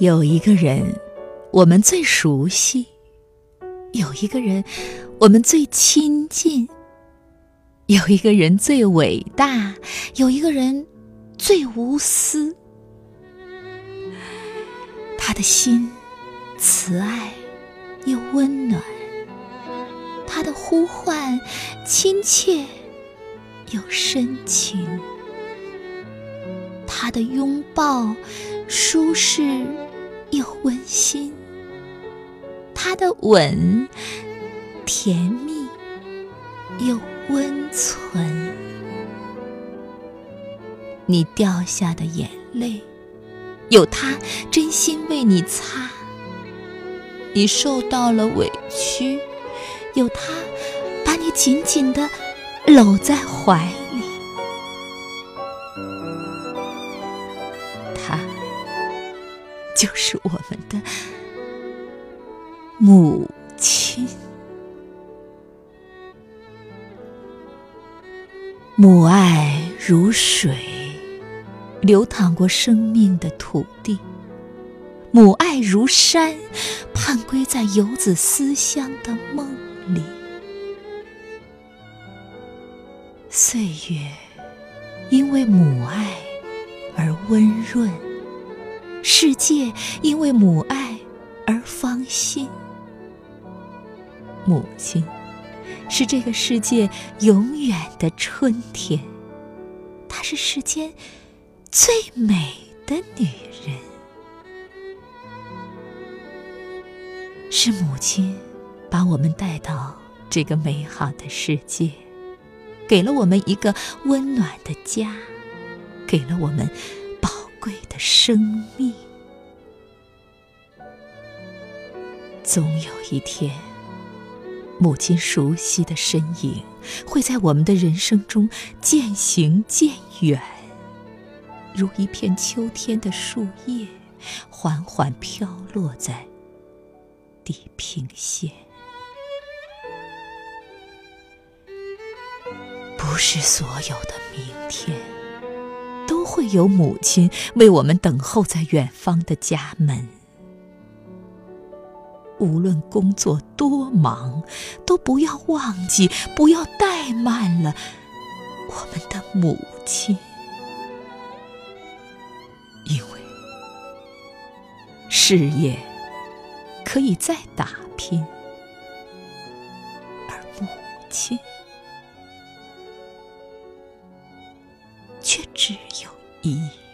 有一个人，我们最熟悉；有一个人，我们最亲近；有一个人最伟大；有一个人最无私。他的心慈爱又温暖，他的呼唤亲切又深情，他的拥抱舒适。又温馨，他的吻甜蜜又温存。你掉下的眼泪，有他真心为你擦；你受到了委屈，有他把你紧紧的搂在怀就是我们的母亲，母爱如水，流淌过生命的土地；母爱如山，盼归在游子思乡的梦里。岁月因为母爱而温润。世界因为母爱而芳心。母亲是这个世界永远的春天，她是世间最美的女人。是母亲把我们带到这个美好的世界，给了我们一个温暖的家，给了我们。贵的生命，总有一天，母亲熟悉的身影会在我们的人生中渐行渐远，如一片秋天的树叶，缓缓飘落在地平线。不是所有的明天。会有母亲为我们等候在远方的家门。无论工作多忙都不要忘记不要怠慢了。我们的母亲因为事业可以再打拼而母亲却只有一。